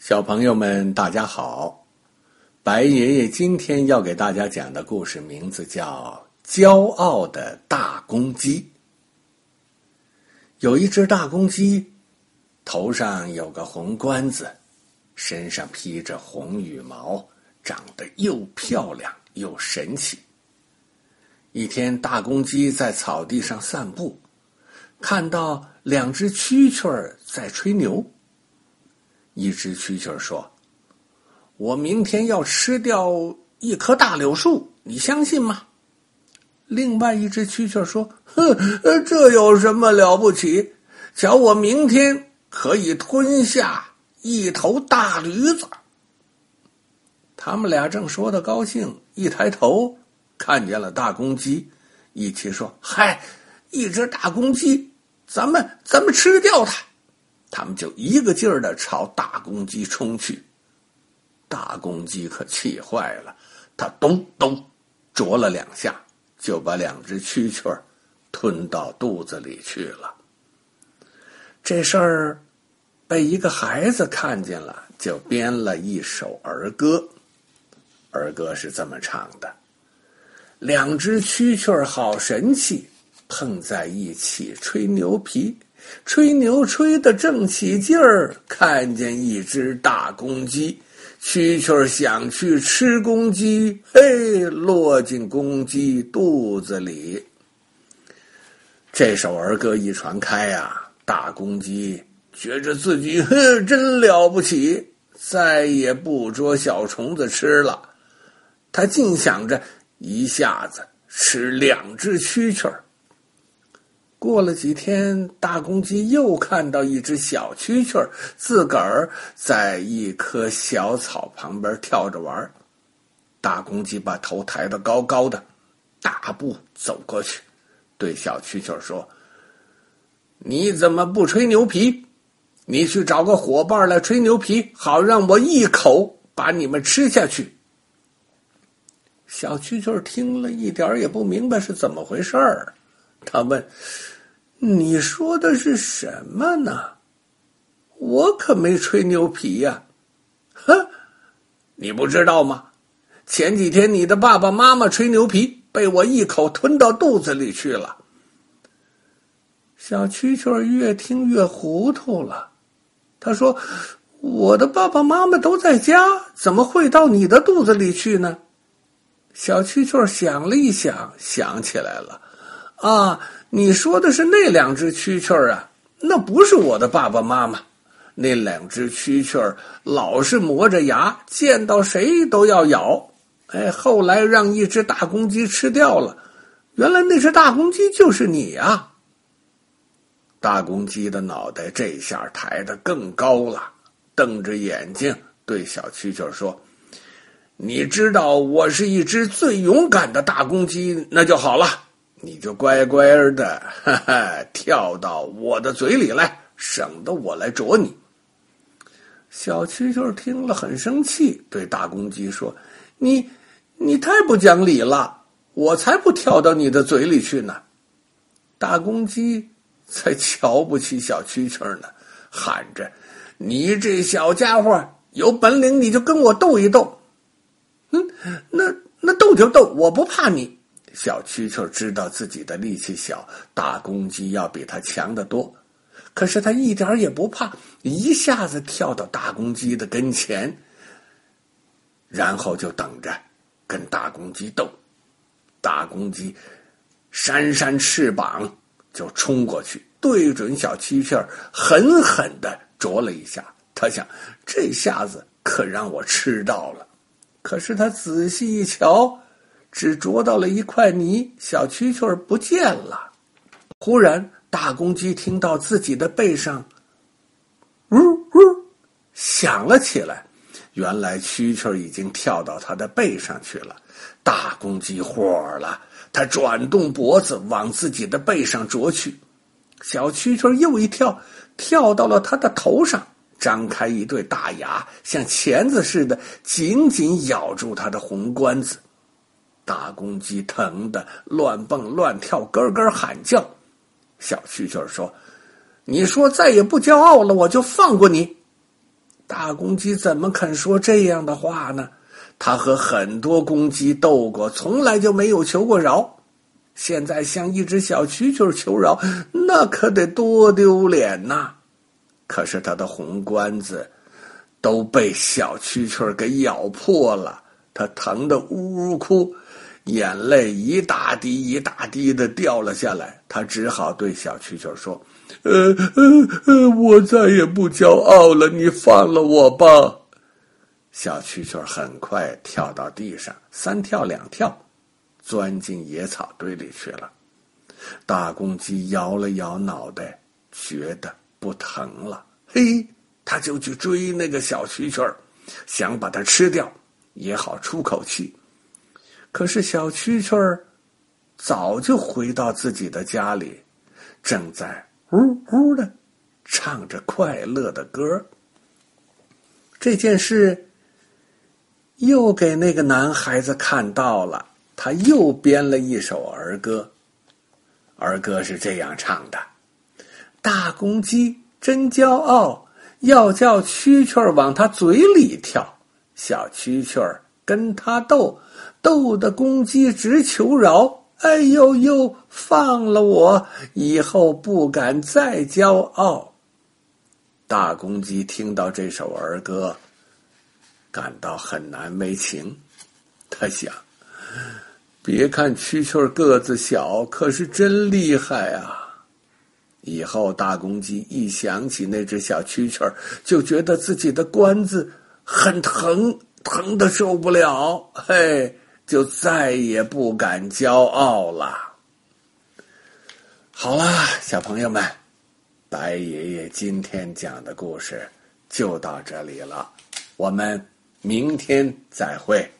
小朋友们，大家好！白爷爷今天要给大家讲的故事名字叫《骄傲的大公鸡》。有一只大公鸡，头上有个红冠子，身上披着红羽毛，长得又漂亮又神气。一天，大公鸡在草地上散步，看到两只蛐蛐儿在吹牛。一只蛐蛐说：“我明天要吃掉一棵大柳树，你相信吗？”另外一只蛐蛐说：“哼，这有什么了不起？瞧我明天可以吞下一头大驴子。”他们俩正说的高兴，一抬头看见了大公鸡，一起说：“嗨，一只大公鸡，咱们咱们吃掉它。”他们就一个劲儿的朝大公鸡冲去，大公鸡可气坏了，它咚咚啄了两下，就把两只蛐蛐儿吞到肚子里去了。这事儿被一个孩子看见了，就编了一首儿歌。儿歌是这么唱的：两只蛐蛐儿好神气，碰在一起吹牛皮。吹牛吹得正起劲儿，看见一只大公鸡，蛐蛐想去吃公鸡，嘿，落进公鸡肚子里。这首儿歌一传开呀，大公鸡觉着自己哼真了不起，再也不捉小虫子吃了，他净想着一下子吃两只蛐蛐儿。过了几天，大公鸡又看到一只小蛐蛐儿自个儿在一棵小草旁边跳着玩大公鸡把头抬得高高的，大步走过去，对小蛐蛐儿说：“你怎么不吹牛皮？你去找个伙伴来吹牛皮，好让我一口把你们吃下去。”小蛐蛐儿听了一点也不明白是怎么回事儿，他问。你说的是什么呢？我可没吹牛皮呀！哼，你不知道吗？前几天你的爸爸妈妈吹牛皮，被我一口吞到肚子里去了。小蛐蛐越听越糊涂了，他说：“我的爸爸妈妈都在家，怎么会到你的肚子里去呢？”小蛐蛐想了一想，想起来了，啊。你说的是那两只蛐蛐儿啊？那不是我的爸爸妈妈。那两只蛐蛐儿老是磨着牙，见到谁都要咬。哎，后来让一只大公鸡吃掉了。原来那只大公鸡就是你啊！大公鸡的脑袋这下抬得更高了，瞪着眼睛对小蛐蛐说：“你知道我是一只最勇敢的大公鸡，那就好了。”你就乖乖的，哈哈，跳到我的嘴里来，省得我来啄你。小蛐蛐听了很生气，对大公鸡说：“你，你太不讲理了！我才不跳到你的嘴里去呢！”大公鸡才瞧不起小蛐蛐呢，喊着：“你这小家伙有本领，你就跟我斗一斗。”嗯，那那斗就斗，我不怕你。小蛐蛐知道自己的力气小，大公鸡要比它强得多，可是它一点也不怕，一下子跳到大公鸡的跟前，然后就等着跟大公鸡斗。大公鸡扇扇翅膀就冲过去，对准小蛐蛐狠狠的啄了一下。他想，这下子可让我吃到了。可是他仔细一瞧。只啄到了一块泥，小蛐蛐儿不见了。忽然，大公鸡听到自己的背上“呜呜”响了起来。原来，蛐蛐儿已经跳到它的背上去了。大公鸡火了，它转动脖子往自己的背上啄去。小蛐蛐儿又一跳，跳到了它的头上，张开一对大牙，像钳子似的，紧紧咬住它的红冠子。大公鸡疼得乱蹦乱跳，咯咯喊叫。小蛐蛐说：“你说再也不骄傲了，我就放过你。”大公鸡怎么肯说这样的话呢？他和很多公鸡斗过，从来就没有求过饶。现在向一只小蛐蛐求饶，那可得多丢脸呐！可是他的红冠子都被小蛐蛐给咬破了，他疼得呜呜哭，眼泪一大滴一大滴的掉了下来。他只好对小蛐蛐说。呃呃呃，我再也不骄傲了，你放了我吧。小蛐蛐很快跳到地上，三跳两跳，钻进野草堆里去了。大公鸡摇了摇脑袋，觉得不疼了。嘿，他就去追那个小蛐蛐想把它吃掉，也好出口气。可是小蛐蛐儿早就回到自己的家里，正在。呜呜的，唱着快乐的歌。这件事又给那个男孩子看到了，他又编了一首儿歌。儿歌是这样唱的：“大公鸡真骄傲，要叫蛐蛐儿往它嘴里跳。小蛐蛐儿跟他斗，斗的公鸡直求饶。”哎呦呦！放了我，以后不敢再骄傲。大公鸡听到这首儿歌，感到很难为情。他想：别看蛐蛐个子小，可是真厉害啊！以后大公鸡一想起那只小蛐蛐就觉得自己的冠子很疼，疼的受不了。嘿。就再也不敢骄傲了。好啦，小朋友们，白爷爷今天讲的故事就到这里了，我们明天再会。